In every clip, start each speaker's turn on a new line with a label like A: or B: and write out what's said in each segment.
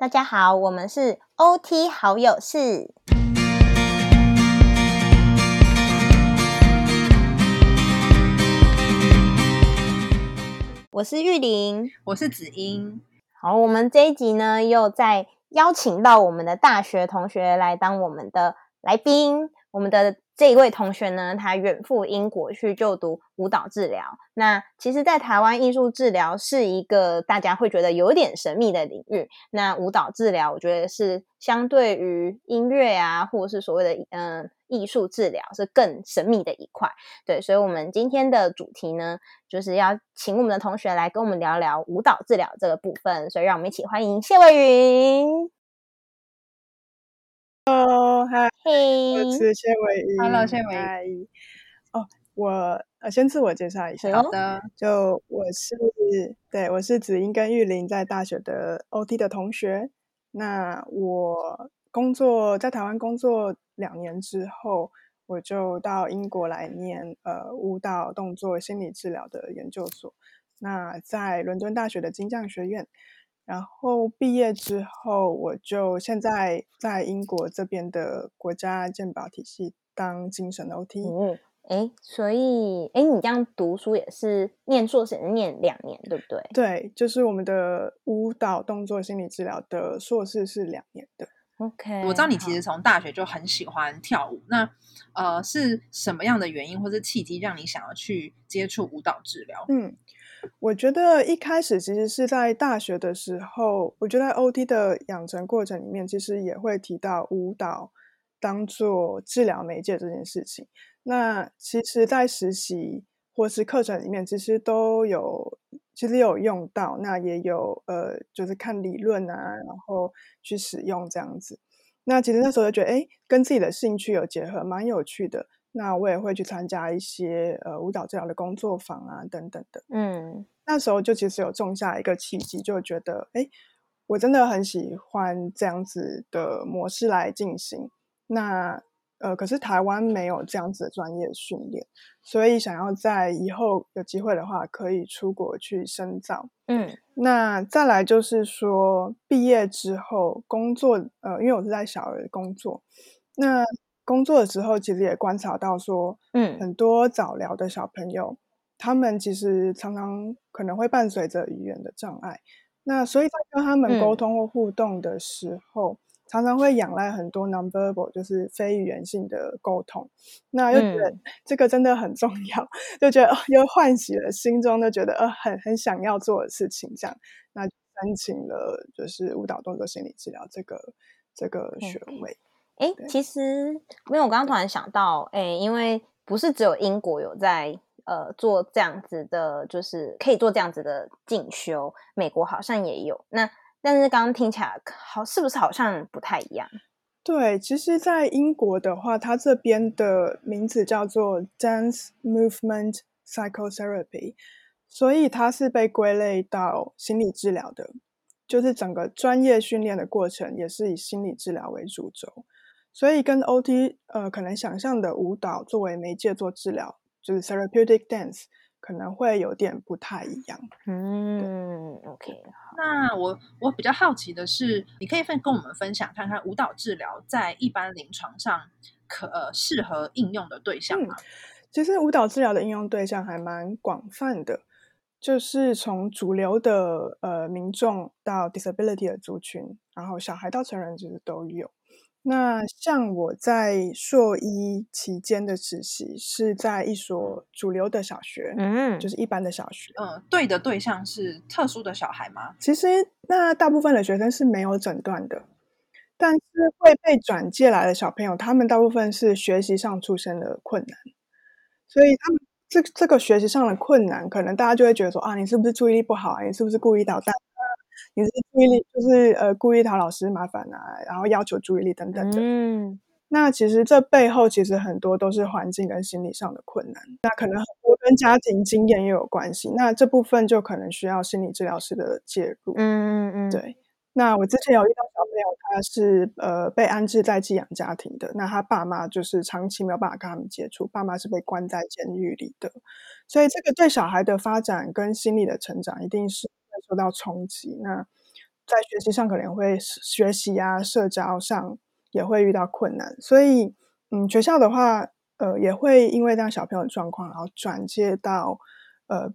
A: 大家好，我们是 OT 好友室。我是玉玲，
B: 我是子英。
A: 好，我们这一集呢，又在邀请到我们的大学同学来当我们的来宾。我们的这一位同学呢，他远赴英国去就读舞蹈治疗。那其实，在台湾艺术治疗是一个大家会觉得有点神秘的领域。那舞蹈治疗，我觉得是相对于音乐啊，或者是所谓的嗯艺术治疗，是更神秘的一块。对，所以，我们今天的主题呢，就是要请我们的同学来跟我们聊聊舞蹈治疗这个部分。所以，让我们一起欢迎谢伟云。
C: Hello，嗨，
A: 嘿，
C: 我是谢伟仪。
B: Hello，谢伟
C: 仪。哦，我呃，先自我介绍一下。
B: 好的，
C: 就我是对，我是子英跟玉玲在大学的 OT 的同学。那我工作在台湾工作两年之后，我就到英国来念呃舞蹈动作心理治疗的研究所。那在伦敦大学的金匠学院。然后毕业之后，我就现在在英国这边的国家健保体系当精神 OT。
A: 嗯，哎，所以哎，你这样读书也是念硕士，念两年，对不对？
C: 对，就是我们的舞蹈动作心理治疗的硕士是两年的。
A: OK，
B: 我知道你其实从大学就很喜欢跳舞，那呃是什么样的原因或是契机让你想要去接触舞蹈治疗？
C: 嗯。我觉得一开始其实是在大学的时候，我觉得 OT 的养成过程里面，其实也会提到舞蹈当做治疗媒介这件事情。那其实，在实习或是课程里面，其实都有，其实有用到，那也有呃，就是看理论啊，然后去使用这样子。那其实那时候就觉得，哎，跟自己的兴趣有结合，蛮有趣的。那我也会去参加一些呃舞蹈治疗的工作坊啊等等的，嗯，那时候就其实有种下一个契机，就觉得哎，我真的很喜欢这样子的模式来进行。那呃，可是台湾没有这样子的专业训练，所以想要在以后有机会的话，可以出国去深造。嗯，那再来就是说毕业之后工作，呃，因为我是在小儿工作，那。工作的时候，其实也观察到说，嗯，很多早疗的小朋友，他们其实常常可能会伴随着语言的障碍。那所以在跟他们沟通或互动的时候，常常会仰赖很多 nonverbal，就是非语言性的沟通。那又觉得这个真的很重要，就觉得又唤起了心中就觉得呃很很想要做的事情。这样，那申请了就是舞蹈动作心理治疗这个这个学位。
A: 哎，其实因为我刚刚突然想到，哎，因为不是只有英国有在呃做这样子的，就是可以做这样子的进修，美国好像也有。那但是刚刚听起来好，是不是好像不太一样？
C: 对，其实，在英国的话，它这边的名字叫做 Dance Movement Psychotherapy，所以它是被归类到心理治疗的，就是整个专业训练的过程也是以心理治疗为主轴。所以跟 OT 呃可能想象的舞蹈作为媒介做治疗，就是 therapeutic dance 可能会有点不太一样。
A: 嗯，OK。
B: 那我我比较好奇的是，你可以分跟我们分享看看舞蹈治疗在一般临床上可呃适合应用的对象吗？
C: 其实舞蹈治疗的应用对象还蛮广泛的，就是从主流的呃民众到 disability 的族群，然后小孩到成人其实都有。那像我在硕一期间的实习是在一所主流的小学，嗯，就是一般的小学，
B: 嗯，对的对象是特殊的小孩吗？
C: 其实那大部分的学生是没有诊断的，但是会被转介来的小朋友，他们大部分是学习上出现了困难，所以他们这这个学习上的困难，可能大家就会觉得说啊，你是不是注意力不好啊？你是不是故意捣蛋？你是注意力就是呃故意讨老师麻烦啊，然后要求注意力等等的。嗯，那其实这背后其实很多都是环境跟心理上的困难，那可能很多跟家庭经验也有关系。那这部分就可能需要心理治疗师的介入。嗯嗯嗯，对。那我之前有遇到小朋友，他是呃被安置在寄养家庭的，那他爸妈就是长期没有办法跟他们接触，爸妈是被关在监狱里的，所以这个对小孩的发展跟心理的成长一定是。受到冲击，那在学习上可能会学习啊，社交上也会遇到困难，所以嗯，学校的话，呃，也会因为这样小朋友的状况，然后转接到呃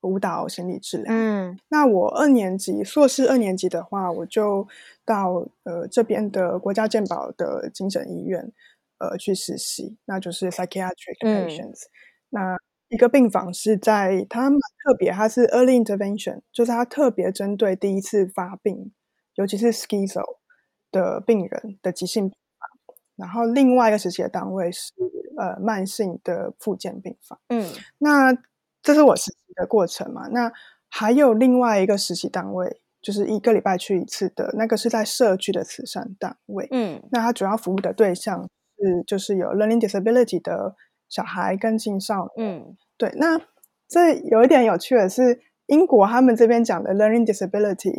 C: 舞蹈心理治疗。
A: 嗯
C: 那我二年级硕士二年级的话，我就到呃这边的国家健保的精神医院呃去实习，那就是 psychiatric
A: 嗯
C: patients。那一个病房是在它蛮特别，它是 early intervention，就是它特别针对第一次发病，尤其是 schizo 的病人的急性病房。然后另外一个实习的单位是呃慢性的复健病房。
A: 嗯
C: 那这是我实习的过程嘛？那还有另外一个实习单位，就是一个礼拜去一次的那个是在社区的慈善单位。
A: 嗯
C: 那它主要服务的对象是就是有 learning disability 的小孩跟青少年。
A: 嗯
C: 对，那这有一点有趣的是，英国他们这边讲的 learning disability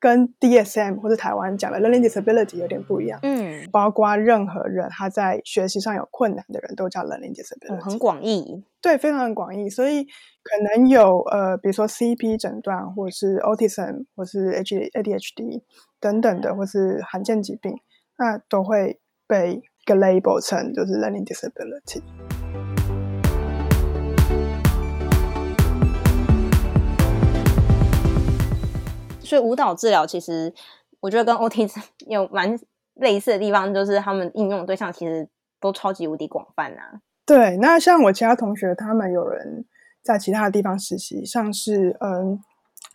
C: 跟 DSM 或者台湾讲的 learning disability 有点不一样。
A: 嗯，
C: 包括任何人他在学习上有困难的人都叫 learning disability，、
A: 哦很广义。
C: 对，非常广义，所以可能有呃，比如说 CP 诊断，或是 autism，或是 H ADHD 等等的，或是罕见疾病，那都会被一个 label 成就是 learning disability。
A: 所以舞蹈治疗其实我觉得跟 OT 有蛮类似的地方，就是他们应用的对象其实都超级无敌广泛啊。
C: 对，那像我其他同学，他们有人在其他的地方实习，像是嗯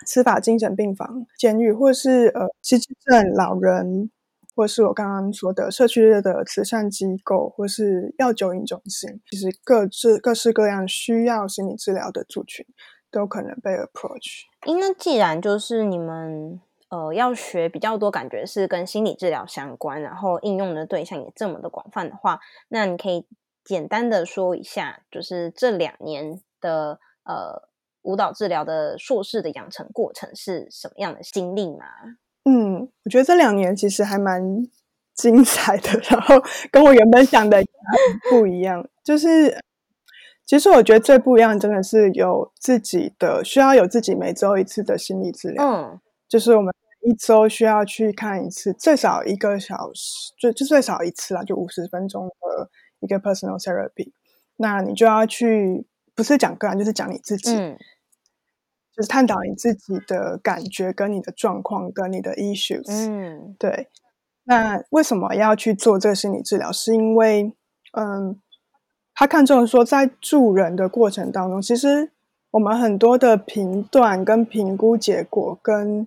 C: 司法精神病房、监狱，或是呃失智症老人，或是我刚刚说的社区的慈善机构，或是药酒瘾中心，其实各式各式各样需要心理治疗的族群，都可能被 approach。
A: 诶，那既然就是你们呃要学比较多，感觉是跟心理治疗相关，然后应用的对象也这么的广泛的话，那你可以简单的说一下，就是这两年的呃舞蹈治疗的硕士的养成过程是什么样的经历吗？
C: 嗯，我觉得这两年其实还蛮精彩的，然后跟我原本想的也不一样。就是，其实我觉得最不一样，真的是有自己的需要有自己每周一次的心理治疗，
A: 嗯
C: 就是我们一周需要去看一次，最少一个小时，就就最少一次啦，就五十分钟的一个 personal therapy。那你就要去，不是讲个人，就是讲你自己，
A: 嗯
C: 就是探讨你自己的感觉、跟你的状况、跟你的 issues。
A: 嗯
C: 对，那为什么要去做这个心理治疗？是因为，嗯，他看中说，在助人的过程当中，其实我们很多的评断跟评估结果，跟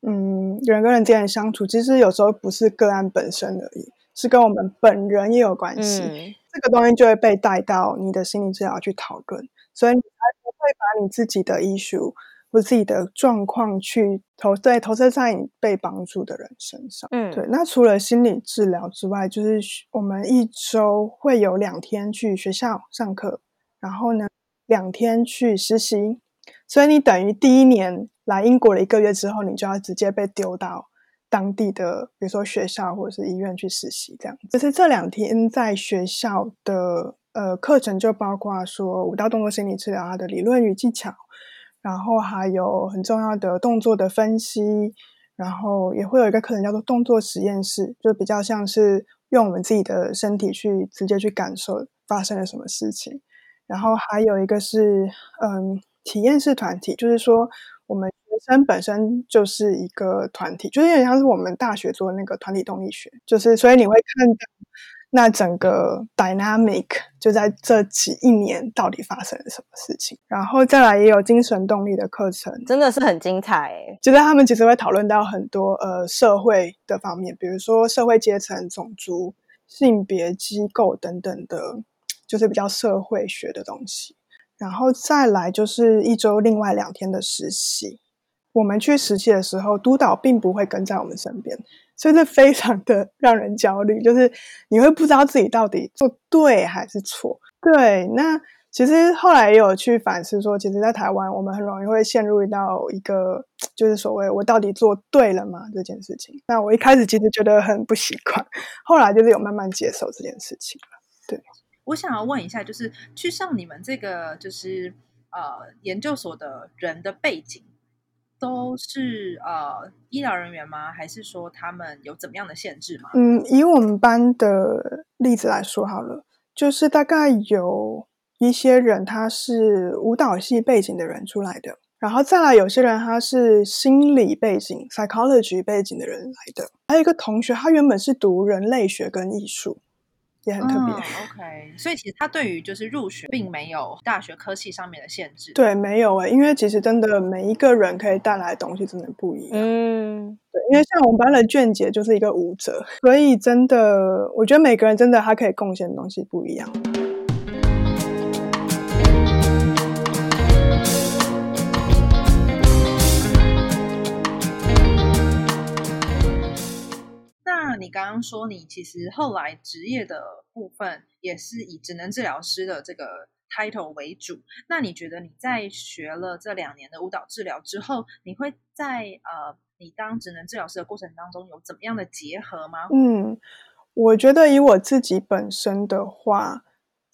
C: 嗯人跟人之间的相处，其实有时候不是个案本身而已，是跟我们本人也有关系。
A: 嗯
C: 这个东西就会被带到你的心理治疗去讨论，所以你才不会把你自己的 issue 或自己的状况去投对投射在你被帮助的人身上。
A: 嗯，
C: 对，那除了心理治疗之外，就是我们一周会有两天去学校上课，然后呢两天去实习，所以你等于第一年来英国了一个月之后，你就要直接被丢到当地的，比如说学校或者是医院去实习，这样。就是这两天在学校的呃课程就包括说舞蹈动作心理治疗它的理论与技巧，然后还有很重要的动作的分析，然后也会有一个课程叫做动作实验室，就比较像是用我们自己的身体去直接去感受发生了什么事情。然后还有一个是嗯体验式团体，就是说我们学生本身就是一个团体，就是有点像是我们大学做的那个团体动力学，就是所以你会看到那整个 dynamic 就在这几一年到底发生了什么事情，然后再来也有精神动力的课程，
A: 真的是很精彩诶。
C: 就是他们其实会讨论到很多呃社会的方面，比如说社会阶层、种族、性别、机构等等的，就是比较社会学的东西。然后再来就是一周另外两天的实习。我们去实习的时候，督导并不会跟在我们身边，所以这非常的 让人焦虑，就是你会不知道自己到底做对还是错。对，那其实后来也有去反思说，其实，在台湾我们很容易会陷入到一个就是所谓我到底做对了吗这件事情。那我一开始其实觉得很不习惯，后来就是有慢慢接受这件事情了。
B: 对我想要问一下，就是去上你们这个就是呃研究所的人的背景都是呃医疗人员吗？还是说他们有怎么样的限制吗？
C: 嗯，以我们班的例子来说好了，就是大概有一些人他是舞蹈系背景的人出来的，然后再来有些人他是心理背景 （psychology） 背景的人来的，还有一个同学他原本是读人类学跟艺术。也很特别
B: ，OK。所以其实他对于就是入学并没有大学科系上面的限制。
C: 对，没有诶，因为其实真的每一个人可以带来的东西真的不一样。嗯，对，因为像我们班的卷姐就是一个舞者，所以真的，我觉得每个人真的他可以贡献的东西不一样。
B: 刚刚说你其实后来职业的部分也是以职能治疗师的这个 title 为主，那你觉得你在学了这两年的舞蹈治疗之后，你会在呃你当职能治疗师的过程当中有怎么样的结合吗？
C: 嗯，我觉得以我自己本身的话，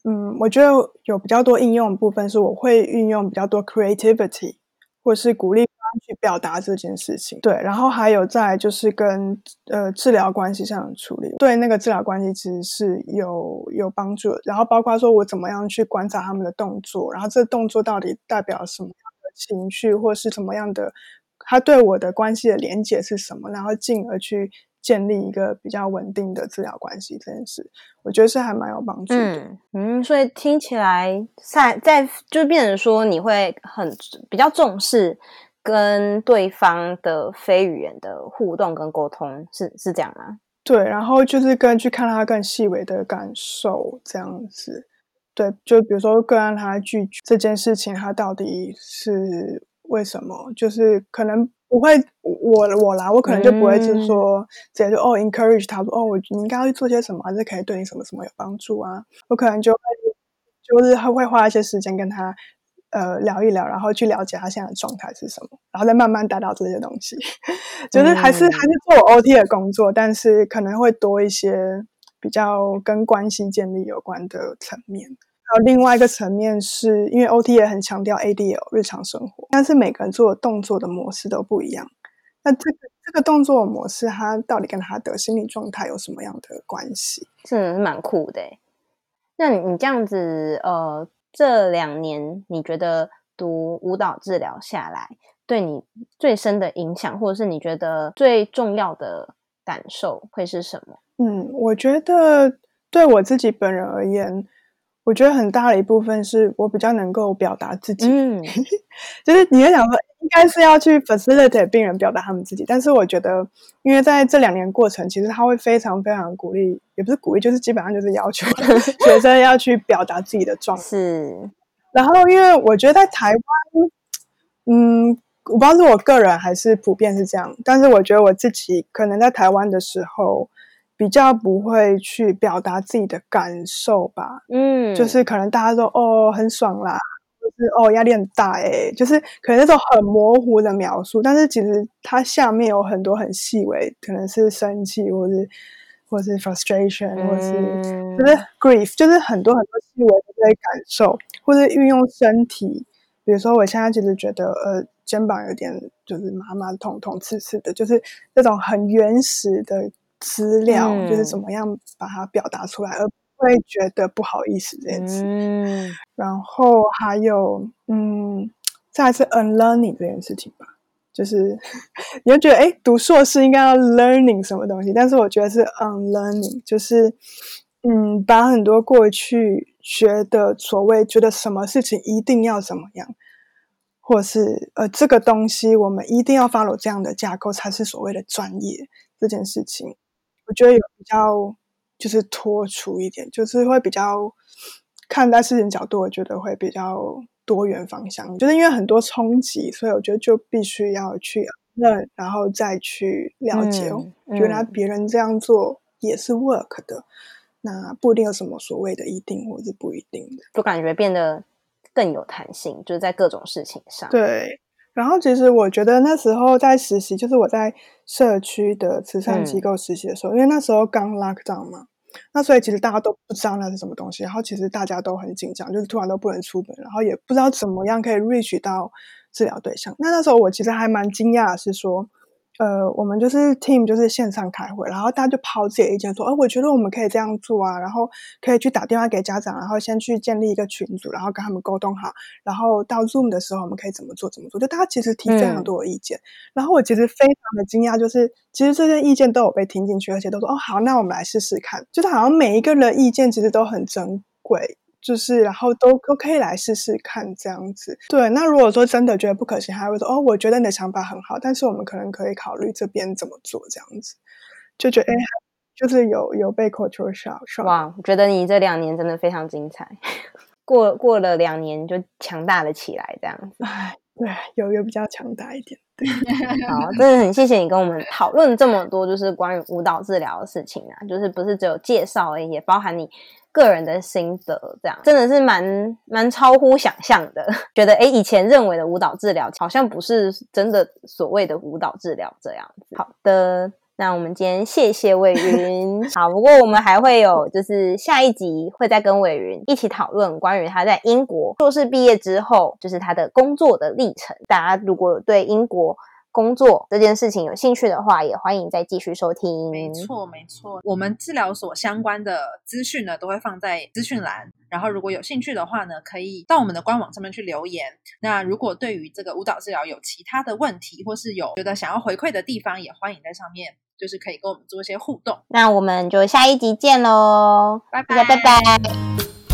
C: 嗯，我觉得有比较多应用的部分是我会运用比较多 creativity，或是鼓励。去表达这件事情，对，然后还有在就是跟呃治疗关系上的处理，对那个治疗关系其实是有有帮助的。然后包括说我怎么样去观察他们的动作，然后这动作到底代表什么样的情绪，或是什么样的，他对我的关系的连结是什么，然后进而去。建立一个比较稳定的治疗关系这件事，我觉得是还蛮有帮助的。
A: 嗯，所以听起来在在就变成说你会很比较重视跟对方的非语言的互动跟沟通，是是这样吗？
C: 对，然后就是跟去看他更细微的感受这样子。对，就比如说更让他拒绝这件事情，他到底是为什么？就是可能。不会，我我来，我可能就不会是说直接就哦，encourage 他说哦，我你应该要去做些什么，还是可以对你什么什么有帮助啊？我可能就会就是会会花一些时间跟他呃聊一聊，然后去了解他现在的状态是什么，然后再慢慢带到这些东西。就是还是还是做我 OT 的工作，但是可能会多一些比较跟关系建立有关的层面。还有另外一个层面，是因为 OT 也很强调 ADL 日常生活，但是每个人做动作的模式都不一样。那这个这个动作模式，它到底跟他的心理状态有什么样的关系？
A: 是蛮酷的。那你你这样子，呃，这两年你觉得读舞蹈治疗下来，对你最深的影响，或者是你觉得最重要的感受会是什么？
C: 嗯，我觉得对我自己本人而言。我觉得很大的一部分是我比较能够表达自己，嗯，就是你在想说，应该是要去 facilitate 病人表达他们自己，但是我觉得，因为在这两年过程，其实他会非常非常鼓励，也不是鼓励，就是基本上就是要求 学生要去表达自己的状态。
A: 是，
C: 然后因为我觉得在台湾，嗯，我不知道是我个人还是普遍是这样，但是我觉得我自己可能在台湾的时候。比较不会去表达自己的感受吧，嗯，就是可能大家说哦很爽啦，就是哦压力很大哎，就是可能那种很模糊的描述，但是其实它下面有很多很细微，可能是生气，或是或是 frustration，或是就是 grief，就是很多很多细微的这些感受，或者运用身体，比如说我现在其实觉得呃肩膀有点就是麻麻痛痛刺刺的，就是那种很原始的。资料就是怎么样把它表达出来，而不会觉得不好意思这件事。嗯，然后还有，嗯，再是 unlearning 这件事情吧，就是 你就觉得，哎，读硕士应该要 learning 什么东西，但是我觉得是 unlearning，就是，嗯，把很多过去学的所谓觉得什么事情一定要怎么样，或是呃，这个东西我们一定要 follow 这样的架构才是所谓的专业这件事情。我觉得有比较就是脱出一点，就是会比较看待事情角度，我觉得会比较多元方向。就是因为很多冲击，所以我觉得就必须要去认，然后再去了解，原来别人这样做也是 work 的。那不一定有什么所谓的一定或是不一定的，
A: 就感觉变得更有弹性，就是在各种事情上。
C: 对。然后其实我觉得那时候在实习，就是我在社区的慈善机构实习的时候，因为那时候刚 lock down 嘛，那所以其实大家都不知道那是什么东西，然后其实大家都很紧张，就是突然都不能出门，然后也不知道怎么样可以 reach 到治疗对象。那那时候我其实还蛮惊讶的是说。呃，我们就是 team，就是线上开会，然后大家就抛自己的意见，说，哦，我觉得我们可以这样做啊，然后可以去打电话给家长，然后先去建立一个群组，然后跟他们沟通好，然后到 Zoom 的时候我们可以怎么做怎么做，就大家其实提非常多的意见，然后我其实非常的惊讶，就是其实这些意见都有被听进去，而且都说，哦，好，那我们来试试看，就是好像每一个人意见其实都很珍贵。就是，然后都都可以来试试看这样子。对，那如果说真的觉得不可行，还会说哦，我觉得你的想法很好，但是我们可能可以考虑这边怎么做这样子。就觉得哎，就是有有被 culture shock。
A: 哇，我觉得你这两年真的非常精彩，过过了两年就强大了起来这样子。
C: 哎，对，有有比较强大一点。对，
A: 好，真的很谢谢你跟我们讨论这么多，就是关于舞蹈治疗的事情啊，就是不是只有介绍而已，也包含你。个人的心得，这样真的是蛮蛮超乎想象的。觉得哎，以前认为的舞蹈治疗，好像不是真的所谓的舞蹈治疗这样子。好的，那我们今天谢谢伟云。好，不过我们还会有，就是下一集会再跟伟云一起讨论关于他在英国硕士毕业之后，就是他的工作的历程。大家如果对英国，工作这件事情有兴趣的话，也欢迎再继续收听。
B: 没错，没错，我们治疗所相关的资讯呢，都会放在资讯栏。然后，如果有兴趣的话呢，可以到我们的官网上面去留言。那如果对于这个舞蹈治疗有其他的问题，或是有觉得想要回馈的地方，也欢迎在上面，就是可以跟我们做一些互动。
A: 那我们就下一集见喽，
B: 拜拜，
A: 拜拜。